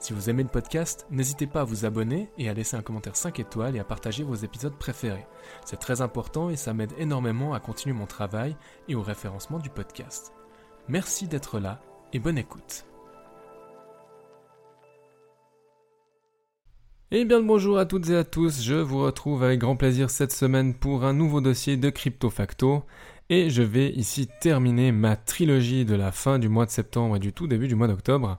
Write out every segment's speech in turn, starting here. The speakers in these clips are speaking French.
Si vous aimez le podcast, n'hésitez pas à vous abonner et à laisser un commentaire 5 étoiles et à partager vos épisodes préférés. C'est très important et ça m'aide énormément à continuer mon travail et au référencement du podcast. Merci d'être là et bonne écoute. Et eh bien le bonjour à toutes et à tous, je vous retrouve avec grand plaisir cette semaine pour un nouveau dossier de Crypto Facto et je vais ici terminer ma trilogie de la fin du mois de septembre et du tout début du mois d'octobre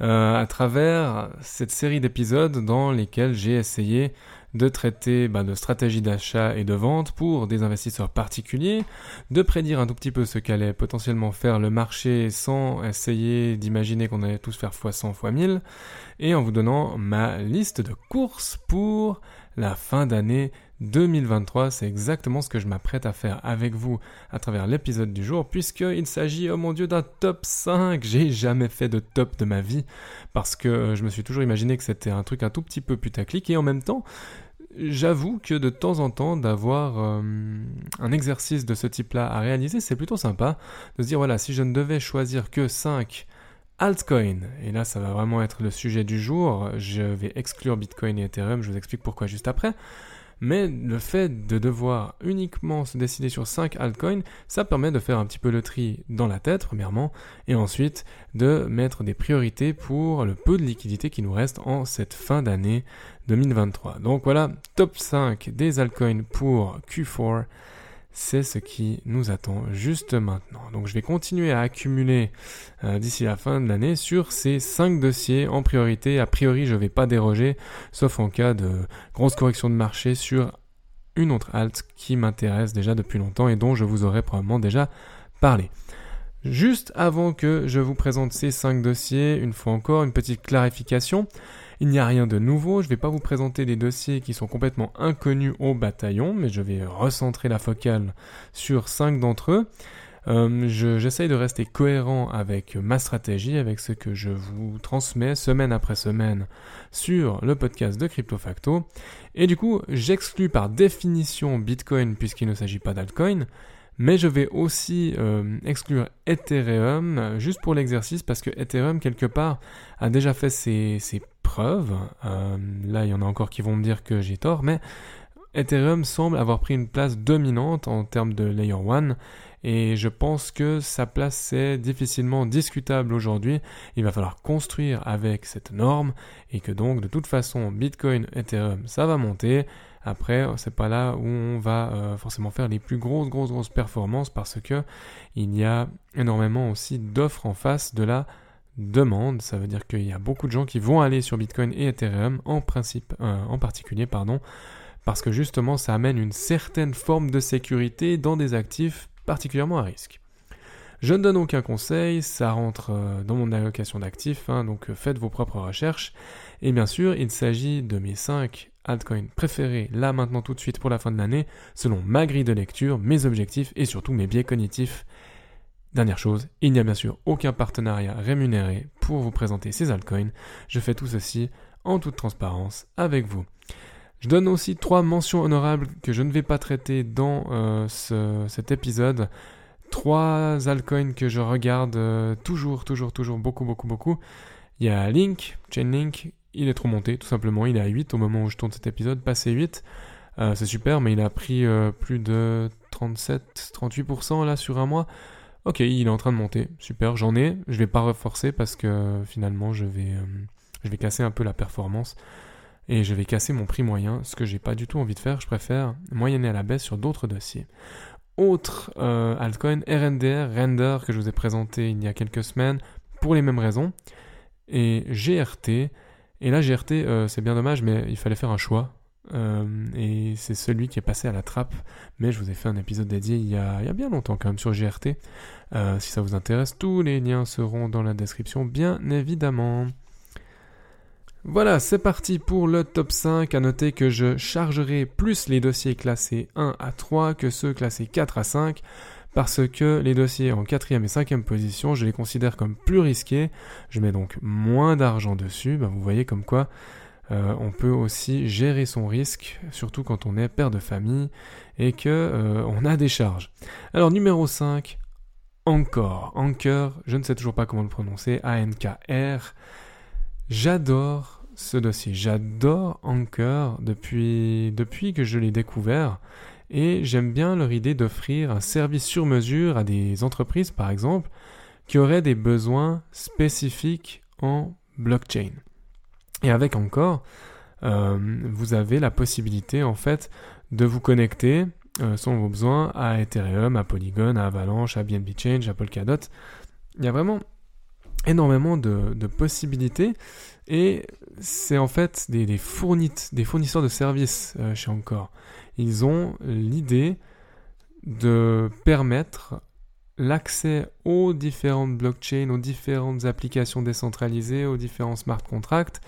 euh, à travers cette série d'épisodes dans lesquels j'ai essayé de traiter bah, de stratégies d'achat et de vente pour des investisseurs particuliers, de prédire un tout petit peu ce qu'allait potentiellement faire le marché sans essayer d'imaginer qu'on allait tous faire x100, x1000, et en vous donnant ma liste de courses pour la fin d'année 2023. C'est exactement ce que je m'apprête à faire avec vous à travers l'épisode du jour, puisqu'il s'agit, oh mon dieu, d'un top 5. J'ai jamais fait de top de ma vie, parce que euh, je me suis toujours imaginé que c'était un truc un tout petit peu putaclic, et en même temps, j'avoue que de temps en temps, d'avoir euh, un exercice de ce type-là à réaliser, c'est plutôt sympa. De se dire, voilà, si je ne devais choisir que 5 altcoins, et là ça va vraiment être le sujet du jour, je vais exclure Bitcoin et Ethereum, je vous explique pourquoi juste après. Mais le fait de devoir uniquement se décider sur 5 altcoins, ça permet de faire un petit peu le tri dans la tête, premièrement, et ensuite de mettre des priorités pour le peu de liquidité qui nous reste en cette fin d'année 2023. Donc voilà, top 5 des altcoins pour Q4 c'est ce qui nous attend juste maintenant. Donc je vais continuer à accumuler euh, d'ici la fin de l'année sur ces 5 dossiers en priorité. A priori, je ne vais pas déroger, sauf en cas de grosse correction de marché sur une autre alt qui m'intéresse déjà depuis longtemps et dont je vous aurais probablement déjà parlé. Juste avant que je vous présente ces 5 dossiers, une fois encore, une petite clarification. Il n'y a rien de nouveau, je ne vais pas vous présenter des dossiers qui sont complètement inconnus au bataillon, mais je vais recentrer la focale sur cinq d'entre eux. Euh, j'essaye de rester cohérent avec ma stratégie, avec ce que je vous transmets semaine après semaine sur le podcast de CryptoFacto. Et du coup, j'exclus par définition Bitcoin puisqu'il ne s'agit pas d'altcoin. Mais je vais aussi euh, exclure Ethereum juste pour l'exercice parce que Ethereum quelque part a déjà fait ses, ses Euh, là, il y en a encore qui vont me dire que j'ai tort, mais Ethereum semble avoir pris une place dominante en termes de Layer 1 et je pense que sa place est difficilement discutable aujourd'hui. Il va falloir construire avec cette norme et que donc de toute façon Bitcoin, Ethereum, ça va monter. Après, c'est pas là où on va euh, forcément faire les plus grosses, grosses, grosses performances parce que il y a énormément aussi d'offres en face de la demande. Ça veut dire qu'il y a beaucoup de gens qui vont aller sur Bitcoin et Ethereum en principe, euh, en particulier, parce que justement ça amène une certaine forme de sécurité dans des actifs particulièrement à risque. Je ne donne aucun conseil, ça rentre euh, dans mon allocation d'actifs, hein, donc faites vos propres recherches. Et bien sûr, il s'agit de mes 5 altcoins préférés là maintenant tout de suite pour la fin de l'année, selon ma grille de lecture, mes objectifs et surtout mes biais cognitifs. Dernière chose, il n'y a bien sûr aucun partenariat rémunéré pour vous présenter ces altcoins. Je fais tout ceci en toute transparence avec vous. Je donne aussi trois mentions honorables que je ne vais pas traiter dans euh, cet épisode. Trois altcoins que je regarde euh, toujours, toujours, toujours beaucoup, beaucoup, beaucoup. Il y a Link, Chainlink, il est trop monté, tout simplement. Il est à 8 au moment où je tourne cet épisode, passé 8. Euh, c'est super, mais il a pris plus de 37-38% là sur un mois. Ok, il est en train de monter. Super, j'en ai. Je vais pas reforcer parce que finalement, je vais, euh, je vais casser un peu la performance et je vais casser mon prix moyen, ce que j'ai pas du tout envie de faire. Je préfère moyenner à la baisse sur d'autres dossiers. Autre euh, altcoin, RNDR, Render, que je vous ai présenté il y a quelques semaines pour les mêmes raisons. Et GRT. Et là, GRT, euh, c'est bien dommage, mais il fallait faire un choix. Euh, et c'est celui qui est passé à la trappe. Mais je vous ai fait un épisode dédié il y a, bien longtemps quand même sur GRT. Euh, si ça vous intéresse, tous les liens seront dans la description, bien évidemment. Voilà, c'est parti pour le top 5. À noter que je chargerai plus les dossiers classés 1 à 3 que ceux classés 4 à 5 parce que les dossiers en 4 et 5 position, je les considère comme plus risqués. Je mets donc moins d'argent dessus. Ben, vous voyez comme quoi euh, on peut aussi gérer son risque, surtout quand on est père de famille et que euh, on a des charges. Alors numéro 5, encore, Anchor, je ne sais toujours pas comment le prononcer, A-N-K-R. J'adore ce dossier, j'adore Anchor depuis, depuis que je l'ai découvert et j'aime bien leur idée d'offrir un service sur mesure à des entreprises par exemple qui auraient des besoins spécifiques en blockchain. Et avec encore, euh, vous avez la possibilité en fait de vous connecter euh, selon vos besoins à Ethereum, à Polygon, à Avalanche, à BNB Change, à Polkadot. Il y a vraiment énormément de, possibilités et c'est en fait des, des, fournisseurs de services euh, chez Encore. Ils ont l'idée de permettre l'accès aux différentes blockchains, aux différentes applications décentralisées, aux différents smart contracts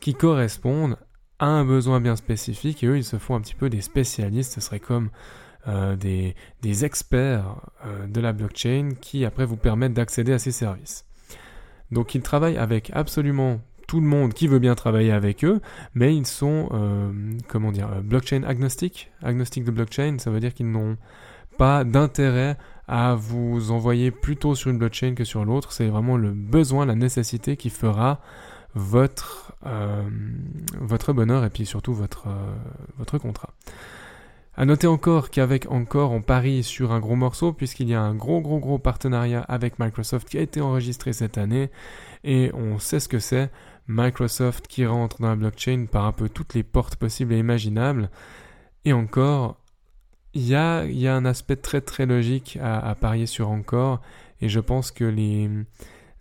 qui correspondent à un besoin bien spécifique et eux ils se font un petit peu des spécialistes, ce serait comme euh, des, experts euh, de la blockchain qui après vous permettent d'accéder à ces services. Donc ils travaillent avec absolument tout le monde qui veut bien travailler avec eux, mais ils sont, euh, comment dire, blockchain agnostique. Agnostique de blockchain, ça veut dire qu'ils n'ont pas d'intérêt à vous envoyer plutôt sur une blockchain que sur l'autre. C'est vraiment le besoin, la nécessité qui fera votre, euh, votre bonheur et puis surtout votre, euh, votre contrat. À noter encore qu'avec Encore, on parie sur un gros morceau puisqu'il y a un gros gros gros partenariat avec Microsoft qui a été enregistré cette année et on sait ce que c'est. Microsoft qui rentre dans la blockchain par un peu toutes les portes possibles et imaginables. Et encore, il y a, un aspect très très logique à, parier sur encore, et je pense que les,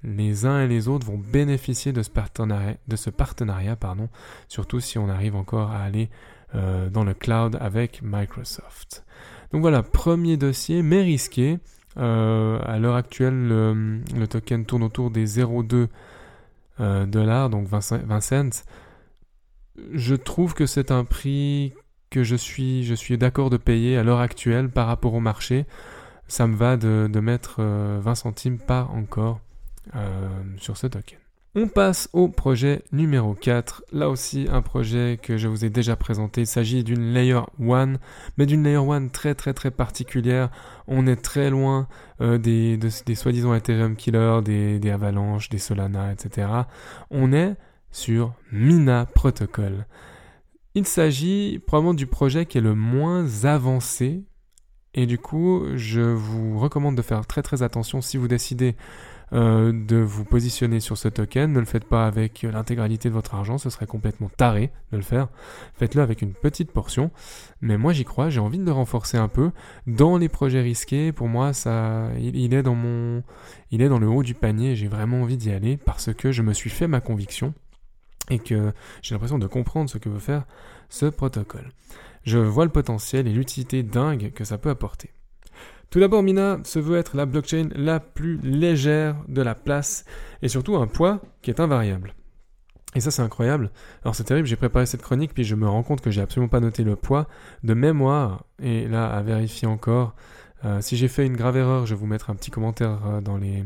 les uns et les autres vont bénéficier de ce partenariat, de ce partenariat pardon, surtout si on arrive encore à aller euh, dans le cloud avec Microsoft. Donc voilà, premier dossier, mais risqué. Euh, à l'heure actuelle, le, token tourne autour des 0,2 euh, dollars, donc 20 cents. Je trouve que c'est un prix que je suis, je suis d'accord de payer à l'heure actuelle par rapport au marché. Ça me va de, mettre 20 euh, centimes par encore euh, sur ce token. On passe au projet numéro 4. Là aussi, un projet que je vous ai déjà présenté. Il s'agit d'une Layer 1, mais d'une Layer 1 très très très particulière. On est très loin euh, des, des soi-disant Ethereum Killer, des, des Avalanches, des Solana, etc. On est sur Mina Protocol. Il s'agit probablement du projet qui est le moins avancé et du coup je vous recommande de faire très très attention si vous décidez euh, de vous positionner sur ce token. Ne le faites pas avec l'intégralité de votre argent, ce serait complètement taré de le faire. Faites-le avec une petite portion. Mais moi j'y crois, j'ai envie de le renforcer un peu. Dans les projets risqués, pour moi, ça, il, est dans mon, il est dans le haut du panier. J'ai vraiment envie d'y aller parce que je me suis fait ma conviction et que j'ai l'impression de comprendre ce que veut faire ce protocole. Je vois le potentiel et l'utilité dingue que ça peut apporter. Tout d'abord, Mina se veut être la blockchain la plus légère de la place et surtout un poids qui est invariable. Et ça, c'est incroyable. Alors, c'est terrible, j'ai préparé cette chronique, puis je me rends compte que j'ai absolument pas noté le poids de mémoire. Et là, à vérifier encore, euh, si j'ai fait une grave erreur, je vais vous mettre un petit commentaire euh, dans les,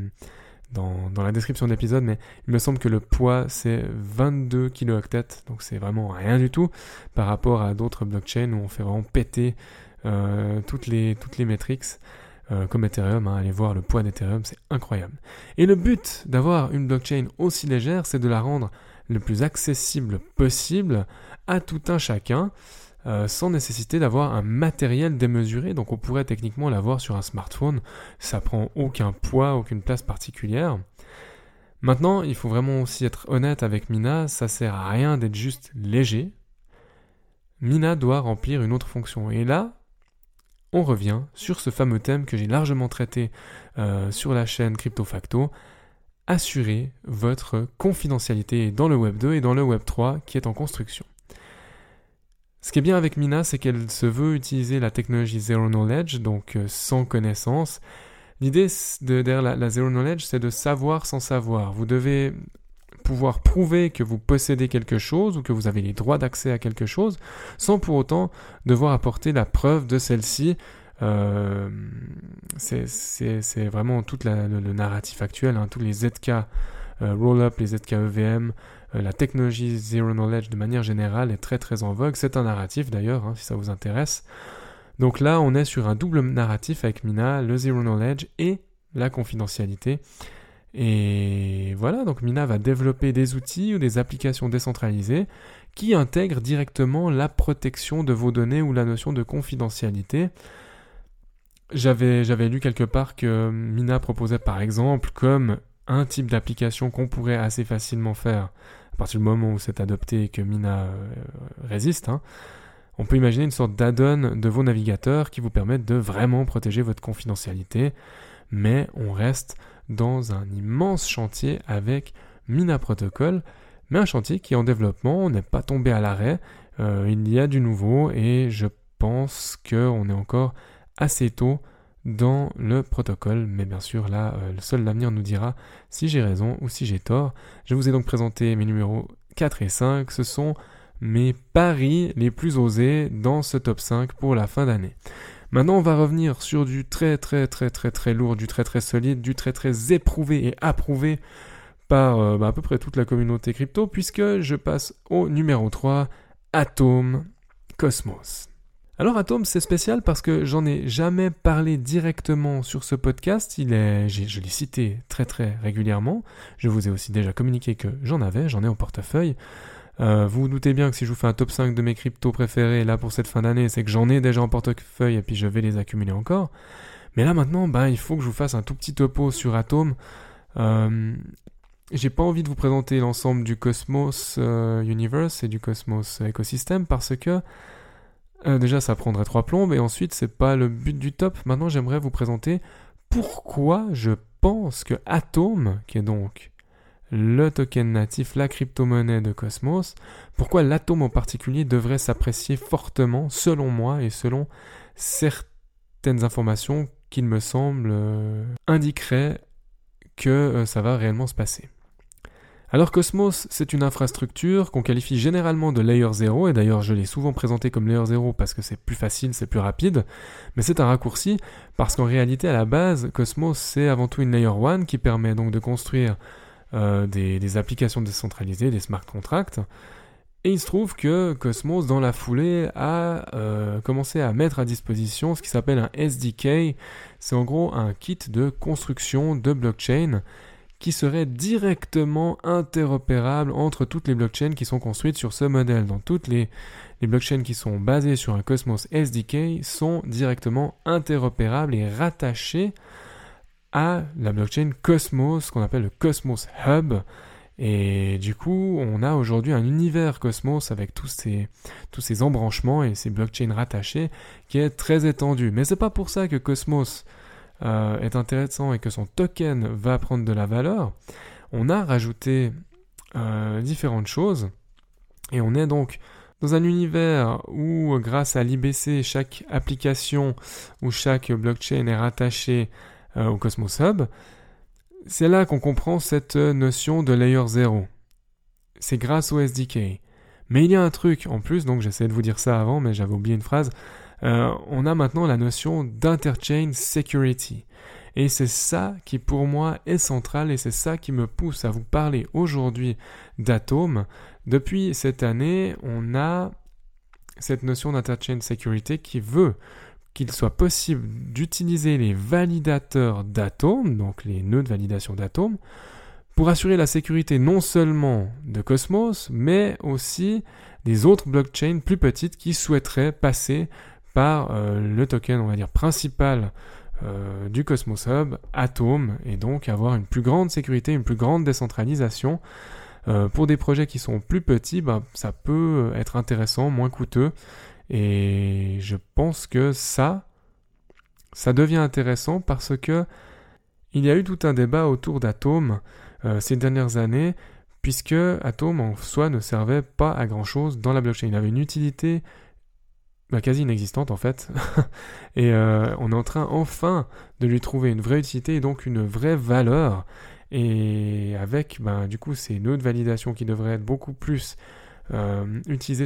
dans, la description de l'épisode, mais il me semble que le poids c'est 22 kilooctets, donc c'est vraiment rien du tout par rapport à d'autres blockchains où on fait vraiment péter euh, toutes les toutes les métriques. Euh, comme Ethereum, hein. allez voir le poids d'Ethereum, c'est incroyable. Et le but d'avoir une blockchain aussi légère, c'est de la rendre le plus accessible possible à tout un chacun. Euh, sans nécessiter d'avoir un matériel démesuré. Donc on pourrait techniquement l'avoir sur un smartphone. Ça prend aucun poids, aucune place particulière. Maintenant, il faut vraiment aussi être honnête avec Mina. Ça sert à rien d'être juste léger. Mina doit remplir une autre fonction. Et là, on revient sur ce fameux thème que j'ai largement traité euh, sur la chaîne CryptoFacto. Assurer votre confidentialité dans le Web 2 et dans le Web 3 qui est en construction. Ce qui est bien avec Mina, c'est qu'elle se veut utiliser la technologie Zero Knowledge, donc euh, sans connaissance. L'idée derrière la, Zero Knowledge, c'est de savoir sans savoir. Vous devez pouvoir prouver que vous possédez quelque chose ou que vous avez les droits d'accès à quelque chose sans pour autant devoir apporter la preuve de celle-ci. Euh, c'est vraiment tout le, narratif actuel, hein, tous les ZK roll-up, les ZK EVM, euh, la technologie Zero Knowledge de manière générale est très très en vogue. C'est un narratif d'ailleurs, hein, si ça vous intéresse. Donc là, on est sur un double narratif avec Mina, le Zero Knowledge et la confidentialité. Et voilà, donc Mina va développer des outils ou des applications décentralisées qui intègrent directement la protection de vos données ou la notion de confidentialité. J'avais, j'avais lu quelque part que Mina proposait par exemple comme un type d'application qu'on pourrait assez facilement faire à partir du moment où c'est adopté et que Mina euh, résiste. Hein, on peut imaginer une sorte d'add-on de vos navigateurs qui vous permettent de vraiment protéger votre confidentialité, mais on reste dans un immense chantier avec Mina Protocol, mais un chantier qui est en développement, on n'est pas tombé à l'arrêt, euh, il y a du nouveau et je pense qu'on est encore assez tôt dans le protocole, mais bien sûr là, euh, seul l'avenir nous dira si j'ai raison ou si j'ai tort. Je vous ai donc présenté mes numéros 4 et 5, ce sont mes paris les plus osés dans ce top 5 pour la fin d'année. Maintenant, on va revenir sur du très très très très très lourd, du très très solide, du très très éprouvé et approuvé par euh, bah, à peu près toute la communauté crypto, puisque je passe au numéro 3, Atom Cosmos. Alors Atom, c'est spécial parce que j'en ai jamais parlé directement sur ce podcast. Il est, je l'ai cité très très régulièrement. Je vous ai aussi déjà communiqué que j'en avais, j'en ai en portefeuille. Euh, vous vous doutez bien que si je vous fais un top 5 de mes cryptos préférés là pour cette fin d'année, c'est que j'en ai déjà en portefeuille et puis je vais les accumuler encore. Mais là maintenant, ben, il faut que je vous fasse un tout petit topo sur Atom. Euh, j'ai pas envie de vous présenter l'ensemble du Cosmos euh, Universe et du Cosmos Ecosystem parce que euh, déjà, ça prendrait trois plombes, et ensuite, c'est pas le but du top. Maintenant, j'aimerais vous présenter pourquoi je pense que Atom, qui est donc le token natif, la crypto-monnaie de Cosmos, pourquoi l'atome en particulier devrait s'apprécier fortement, selon moi et selon certaines informations qu'il me semble euh, indiqueraient que euh, ça va réellement se passer. Alors Cosmos, c'est une infrastructure qu'on qualifie généralement de layer 0, et d'ailleurs je l'ai souvent présenté comme layer 0 parce que c'est plus facile, c'est plus rapide, mais c'est un raccourci parce qu'en réalité à la base, Cosmos c'est avant tout une layer 1 qui permet donc de construire euh, des, applications décentralisées, des smart contracts, et il se trouve que Cosmos, dans la foulée, a euh, commencé à mettre à disposition ce qui s'appelle un SDK. C'est en gros un kit de construction de blockchain qui serait directement interopérable entre toutes les blockchains qui sont construites sur ce modèle. Donc toutes les, blockchains qui sont basées sur un Cosmos SDK sont directement interopérables et rattachées à la blockchain Cosmos, qu'on appelle le Cosmos Hub. Et du coup, on a aujourd'hui un univers Cosmos avec tous ces, tous ces embranchements et ces blockchains rattachés qui est très étendu. Mais c'est pas pour ça que Cosmos euh, est intéressant et que son token va prendre de la valeur, on a rajouté euh, différentes choses et on est donc dans un univers où grâce à l'IBC chaque application ou chaque blockchain est rattaché euh, au Cosmos Hub, c'est là qu'on comprend cette notion de layer 0. C'est grâce au SDK. Mais il y a un truc en plus, donc j'essaie de vous dire ça avant, mais j'avais oublié une phrase. Euh, on a maintenant la notion d'interchain security. Et c'est ça qui pour moi est central et c'est ça qui me pousse à vous parler aujourd'hui d'Atom. Depuis cette année, on a cette notion d'interchain security qui veut qu'il soit possible d'utiliser les validateurs d'atomes, donc les nœuds de validation d'atomes, pour assurer la sécurité non seulement de Cosmos, mais aussi des autres blockchains plus petites qui souhaiteraient passer par euh, le token, on va dire, principal euh, du Cosmos Hub, Atom, et donc avoir une plus grande sécurité, une plus grande décentralisation. Euh, pour des projets qui sont plus petits, bah, ça peut être intéressant, moins coûteux, et je pense que ça, ça devient intéressant parce que il y a eu tout un débat autour d'Atom ces dernières années, puisque Atom en soi ne servait pas à grand chose dans la blockchain. Il avait une utilité quasi inexistante en fait. et euh, on est en train enfin de lui trouver une vraie utilité et donc une vraie valeur. Et avec, ben, du coup, ces nœuds de validation qui devraient être beaucoup plus euh, utilisés,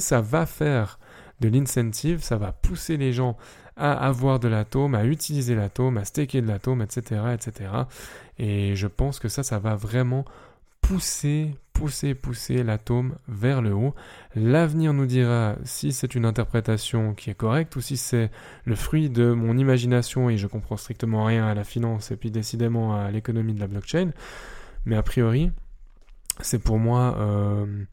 ça va faire de l'incentive, ça va pousser les gens à avoir de l'atome, à utiliser l'atome, à staker de l'atome, etc., etc. Et je pense que ça, ça va vraiment pousser, pousser, pousser l'atome vers le haut. L'avenir nous dira si c'est une interprétation qui est correcte ou si c'est le fruit de mon imagination et je comprends strictement rien à la finance et puis décidément à l'économie de la blockchain. Mais a priori, c'est pour moi euh,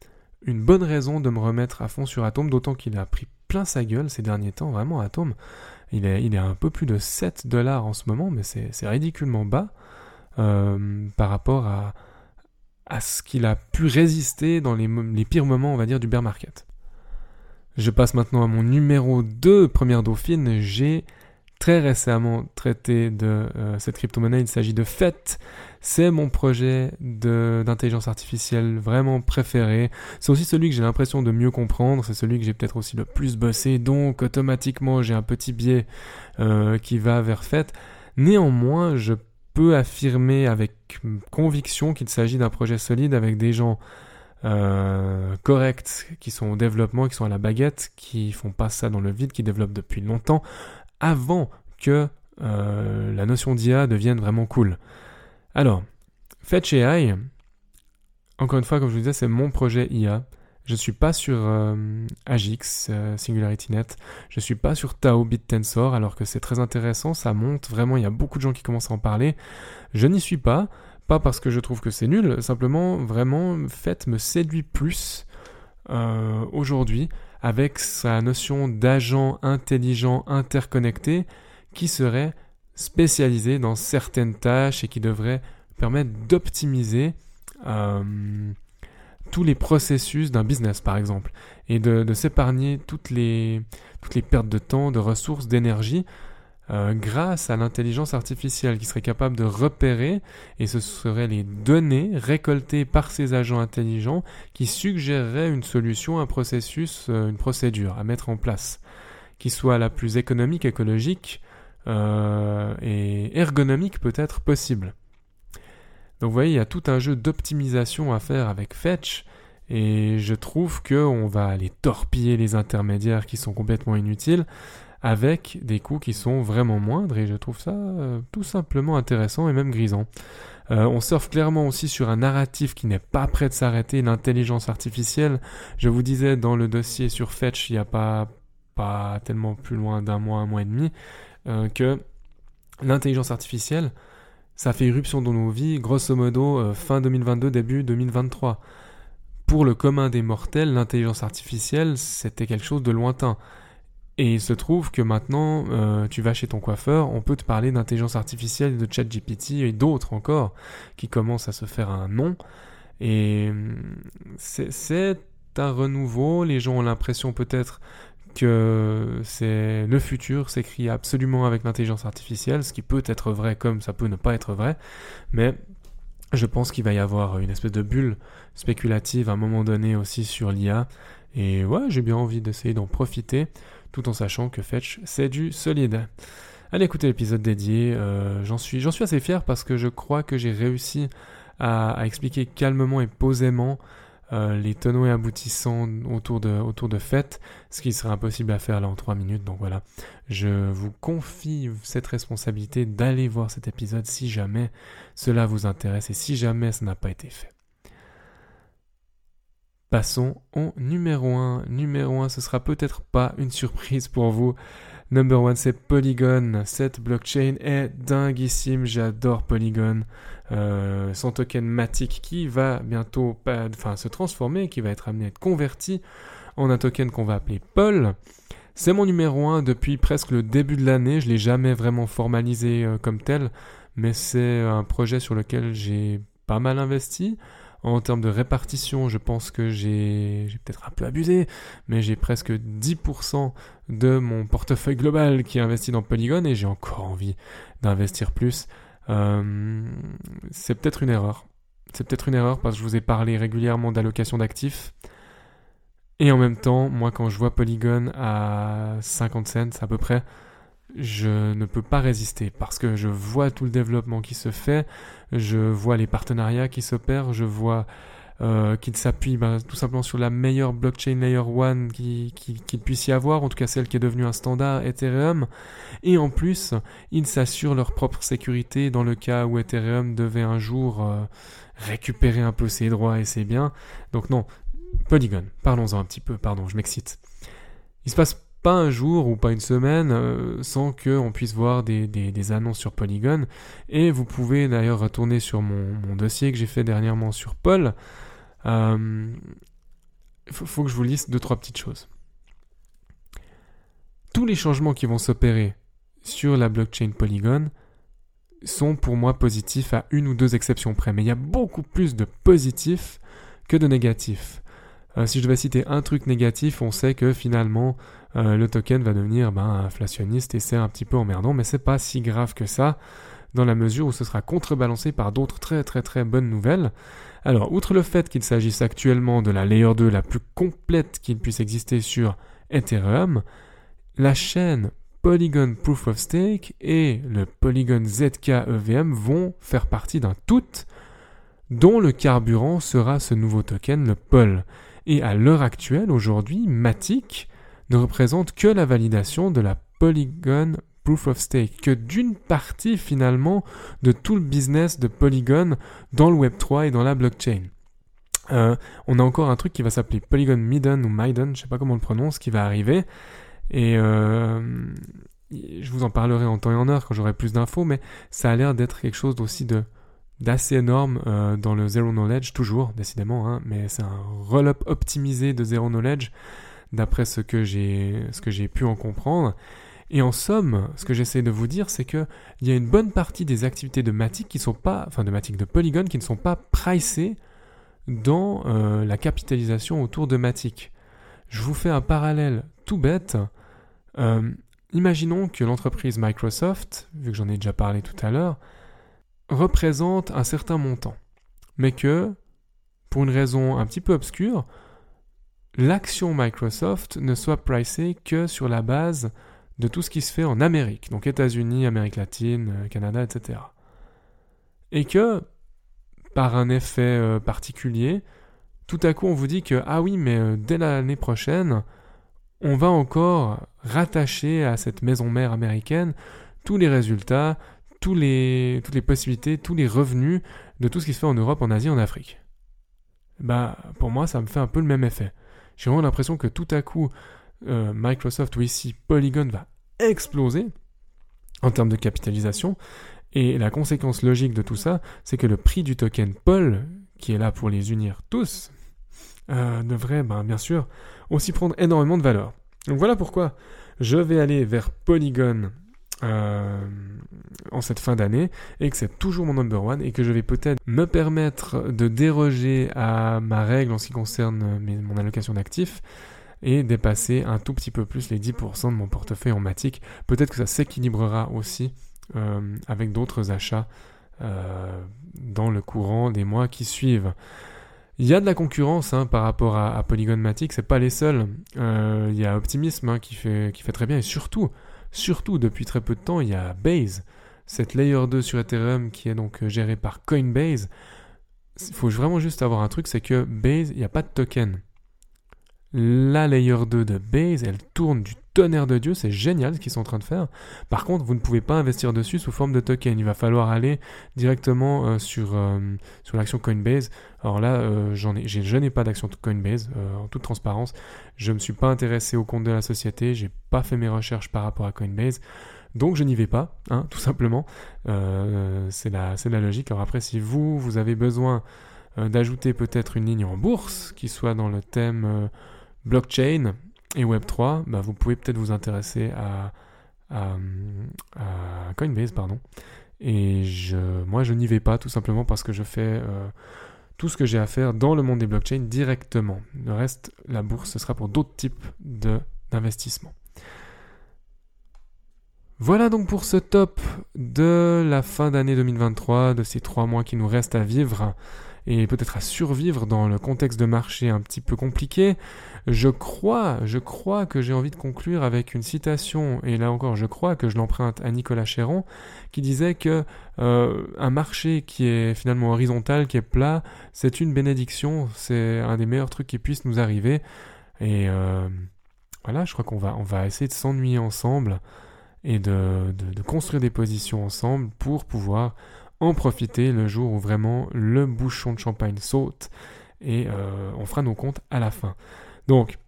une bonne raison de me remettre à fond sur Atom, d'autant qu'il a pris plein sa gueule ces derniers temps, vraiment Atom. Il est, il un peu plus de 7 dollars en ce moment, mais c'est ridiculement bas euh, par rapport à, à ce qu'il a pu résister dans les, pires moments, on va dire, du bear market. Je passe maintenant à mon numéro 2, première dauphine. J'ai très récemment traité de euh, cette crypto-monnaie. Il s'agit de FET. C'est mon projet d'intelligence artificielle vraiment préféré. C'est aussi celui que j'ai l'impression de mieux comprendre. C'est celui que j'ai peut-être aussi le plus bossé. Donc automatiquement, j'ai un petit biais euh, qui va vers FET. Néanmoins, je affirmer avec conviction qu'il s'agit d'un projet solide avec des gens euh, corrects qui sont au développement, qui sont à la baguette, qui font pas ça dans le vide, qui développent depuis longtemps, avant que euh, la notion d'IA devienne vraiment cool. Alors, Fetch AI, encore une fois, comme je vous disais, c'est mon projet IA. Je suis pas sur euh, Agix, euh, SingularityNet. Je suis pas sur Tao BitTensor, alors que c'est très intéressant. Ça monte vraiment. Il y a beaucoup de gens qui commencent à en parler. Je n'y suis pas. Pas parce que je trouve que c'est nul. Simplement, vraiment, fait me séduit plus euh, aujourd'hui avec sa notion d'agent intelligent interconnecté qui serait spécialisé dans certaines tâches et qui devrait permettre d'optimiser tous les processus d'un business, par exemple, et de, s'épargner toutes les, toutes les pertes de temps, de ressources, d'énergie, euh, grâce à l'intelligence artificielle qui serait capable de repérer, et ce seraient les données récoltées par ces agents intelligents qui suggéreraient une solution, un processus, euh, une procédure à mettre en place, qui soit la plus économique, écologique euh, et ergonomique peut-être possible. Donc vous voyez, il y a tout un jeu d'optimisation à faire avec Fetch, et je trouve qu'on va aller torpiller les intermédiaires qui sont complètement inutiles avec des coûts qui sont vraiment moindres, et je trouve ça euh, tout simplement intéressant et même grisant. Euh, on surfe clairement aussi sur un narratif qui n'est pas prêt de s'arrêter, l'intelligence artificielle. Je vous disais dans le dossier sur Fetch, il n'y a pas, tellement plus loin d'un mois, un mois et demi, euh, que l'intelligence artificielle, ça fait irruption dans nos vies, grosso modo, euh, fin 2022, début 2023. Pour le commun des mortels, l'intelligence artificielle, c'était quelque chose de lointain. Et il se trouve que maintenant, euh, tu vas chez ton coiffeur, on peut te parler d'intelligence artificielle, de ChatGPT et d'autres encore qui commencent à se faire un nom. Et hum, c'est un renouveau, les gens ont l'impression peut-être c'est le futur s'écrit absolument avec l'intelligence artificielle, ce qui peut être vrai comme ça peut ne pas être vrai, mais je pense qu'il va y avoir une espèce de bulle spéculative à un moment donné aussi sur l'IA, et ouais, j'ai bien envie d'essayer d'en profiter, tout en sachant que Fetch, c'est du solide. Allez écouter l'épisode dédié, euh, j'en suis assez fier parce que je crois que j'ai réussi à expliquer calmement et posément euh, les tenants et aboutissants autour de, autour de fêtes, ce qui serait impossible à faire là en 3 minutes. Donc voilà, je vous confie cette responsabilité d'aller voir cet épisode si jamais cela vous intéresse et si jamais ça n'a pas été fait. Passons au numéro 1. Numéro 1, ce sera peut-être pas une surprise pour vous. Number 1, c'est Polygon. Cette blockchain est dinguissime. J'adore Polygon. Euh, son token Matic qui va bientôt enfin, se transformer, qui va être amené à être converti en un token qu'on va appeler Paul. C'est mon numéro 1 depuis presque le début de l'année. Je l'ai jamais vraiment formalisé euh, comme tel, mais c'est un projet sur lequel j'ai pas mal investi. En termes de répartition, je pense que j'ai peut-être un peu abusé, mais j'ai presque 10% de mon portefeuille global qui est investi dans Polygon et j'ai encore envie d'investir plus. Euh, c'est peut-être une erreur. C'est peut-être une erreur parce que je vous ai parlé régulièrement d'allocation d'actifs. Et en même temps, moi quand je vois Polygon à 50 cents à peu près, je ne peux pas résister parce que je vois tout le développement qui se fait, je vois les partenariats qui s'opèrent, je vois euh, qu'il s'appuie ben, tout simplement sur la meilleure blockchain layer 1 qu'il qui, puisse y avoir, en tout cas celle qui est devenue un standard Ethereum. Et en plus, ils s'assurent leur propre sécurité dans le cas où Ethereum devait un jour euh, récupérer un peu ses droits et ses biens. Donc non, Polygon, parlons-en un petit peu, pardon, je m'excite. Il se passe pas un jour ou pas une semaine euh, sans qu'on puisse voir des, annonces sur Polygon. Et vous pouvez d'ailleurs retourner sur mon, mon dossier que j'ai fait dernièrement sur Paul. Il euh, faut, que je vous liste deux, trois petites choses. Tous les changements qui vont s'opérer sur la blockchain Polygon sont pour moi positifs à une ou deux exceptions près. Mais il y a beaucoup plus de positifs que de négatifs. Euh, si je devais citer un truc négatif, on sait que finalement euh, le token va devenir ben, inflationniste et c'est un petit peu emmerdant, mais c'est pas si grave que ça dans la mesure où ce sera contrebalancé par d'autres très très très bonnes nouvelles. Alors, outre le fait qu'il s'agisse actuellement de la layer 2 la plus complète qu'il puisse exister sur Ethereum, la chaîne Polygon Proof of Stake et le Polygon ZK EVM vont faire partie d'un tout dont le carburant sera ce nouveau token, le POL. Et à l'heure actuelle, aujourd'hui, Matic ne représente que la validation de la Polygon Proof of Stake, que d'une partie finalement de tout le business de Polygon dans le Web3 et dans la blockchain. Euh, on a encore un truc qui va s'appeler Polygon Midden ou Maiden, je sais pas comment on le prononce, qui va arriver. Et euh, je vous en parlerai en temps et en heure quand j'aurai plus d'infos, mais ça a l'air d'être quelque chose aussi de d'assez énorme euh, dans le zero knowledge, toujours, décidément, hein, mais c'est un roll-up optimisé de zero knowledge, d'après ce que j'ai pu en comprendre. Et en somme, ce que j'essaie de vous dire, c'est que il y a une bonne partie des activités de Matic qui sont pas, enfin de Matic de Polygon qui ne sont pas pricées dans euh, la capitalisation autour de Matic. Je vous fais un parallèle tout bête. Euh, imaginons que l'entreprise Microsoft, vu que j'en ai déjà parlé tout à l'heure, représente un certain montant, mais que, pour une raison un petit peu obscure, l'action Microsoft ne soit pricée que sur la base de tout ce qui se fait en Amérique, donc États-Unis, Amérique latine, euh, Canada, etc. Et que, par un effet euh, particulier, tout à coup on vous dit que, ah oui, mais euh, dès l'année prochaine, on va encore rattacher à cette maison mère américaine tous les résultats, tous les, toutes les possibilités, tous les revenus de tout ce qui se fait en Europe, en Asie, en Afrique. Bah, pour moi, ça me fait un peu le même effet. J'ai vraiment l'impression que tout à coup, euh, Microsoft ou ici Polygon va exploser en termes de capitalisation. Et la conséquence logique de tout ça, c'est que le prix du token POL, qui est là pour les unir tous, euh, devrait ben, bien sûr aussi prendre énormément de valeur. Donc voilà pourquoi je vais aller vers Polygon euh, en cette fin d'année et que c'est toujours mon number one et que je vais peut-être me permettre de déroger à ma règle en ce qui concerne mon allocation d'actifs et dépasser un tout petit peu plus les 10% de mon portefeuille en matic. Peut-être que ça s'équilibrera aussi euh, avec d'autres achats euh, dans le courant des mois qui suivent. Il y a de la concurrence hein, par rapport à, Polygon Matic, c'est pas les seuls. Il y a Optimism hein, qui fait très bien et surtout, surtout depuis très peu de temps, il y a Base, cette layer 2 sur Ethereum qui est donc gérée par Coinbase. Il faut vraiment juste avoir un truc, c'est que Base, il n'y a pas de token la layer 2 de Base, elle tourne du tonnerre de Dieu, c'est génial ce qu'ils sont en train de faire. Par contre, vous ne pouvez pas investir dessus sous forme de token, il va falloir aller directement euh, sur, euh, sur l'action Coinbase. Alors là, euh, j'en ai, je n'ai pas d'action Coinbase, en toute transparence. Je ne me suis pas intéressé au compte de la société, j'ai pas fait mes recherches par rapport à Coinbase. Donc je n'y vais pas, hein, tout simplement. c'est la, la logique. Alors après, si vous, vous avez besoin d'ajouter peut-être une ligne en bourse qui soit dans le thème blockchain et Web3, bah, vous pouvez peut-être vous intéresser à, Coinbase. Pardon. Et je, moi, je n'y vais pas tout simplement parce que je fais euh, tout ce que j'ai à faire dans le monde des blockchains directement. Le reste, la bourse, ce sera pour d'autres types d'investissements. Voilà donc pour ce top de la fin d'année 2023, de ces trois mois qui nous restent à vivre. Et peut-être à survivre dans le contexte de marché un petit peu compliqué, je crois, je crois que j'ai envie de conclure avec une citation, et là encore, je crois que je l'emprunte à Nicolas Chéron, qui disait que euh, un marché qui est finalement horizontal, qui est plat, c'est une bénédiction, c'est un des meilleurs trucs qui puissent nous arriver. Et euh, voilà, je crois qu'on va, on va essayer de s'ennuyer ensemble et de, construire des positions ensemble pour pouvoir en profiter le jour où vraiment le bouchon de champagne saute et euh, on fera nos comptes à la fin. Donc,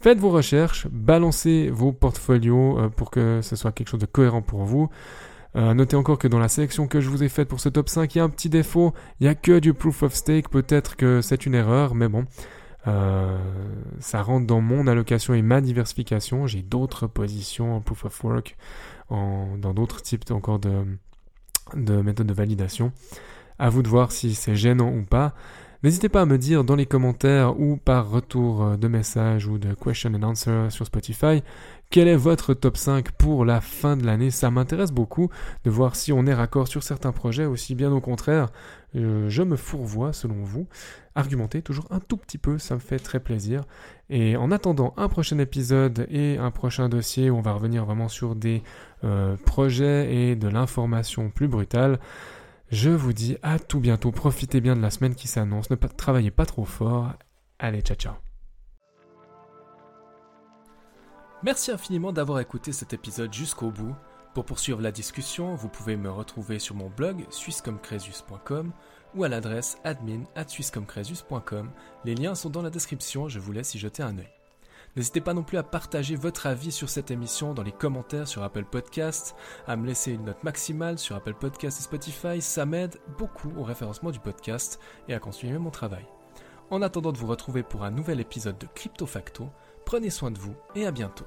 faites vos recherches, balancez vos portfolios euh, pour que ce soit quelque chose de cohérent pour vous. Euh, notez encore que dans la sélection que je vous ai faite pour ce top 5, il y a un petit défaut, il n'y a que du proof of stake, peut-être que c'est une erreur, mais bon, ça rentre dans mon allocation et ma diversification. J'ai d'autres positions en proof of work, dans d'autres types encore de, de méthodes de validation. À vous de voir si c'est gênant ou pas. N'hésitez pas à me dire dans les commentaires ou par retour de message ou de question and answer sur Spotify quel est votre top 5 pour la fin de l'année Ça m'intéresse beaucoup de voir si on est raccord sur certains projets, aussi bien au contraire, euh, je me fourvoie selon vous. Argumentez toujours un tout petit peu, ça me fait très plaisir. Et en attendant un prochain épisode et un prochain dossier où on va revenir vraiment sur des euh, projets et de l'information plus brutale, je vous dis à tout bientôt. Profitez bien de la semaine qui s'annonce. Ne travaillez pas trop fort. Allez, ciao ciao. Merci infiniment d'avoir écouté cet épisode jusqu'au bout. Pour poursuivre la discussion, vous pouvez me retrouver sur mon blog swisscomcresus.com ou à l'adresse admin at Les liens sont dans la description, je vous laisse y jeter un œil. N'hésitez pas non plus à partager votre avis sur cette émission dans les commentaires sur Apple Podcast, à me laisser une note maximale sur Apple Podcast et Spotify, ça m'aide beaucoup au référencement du podcast et à continuer mon travail. En attendant de vous retrouver pour un nouvel épisode de Crypto Facto, prenez soin de vous et à bientôt.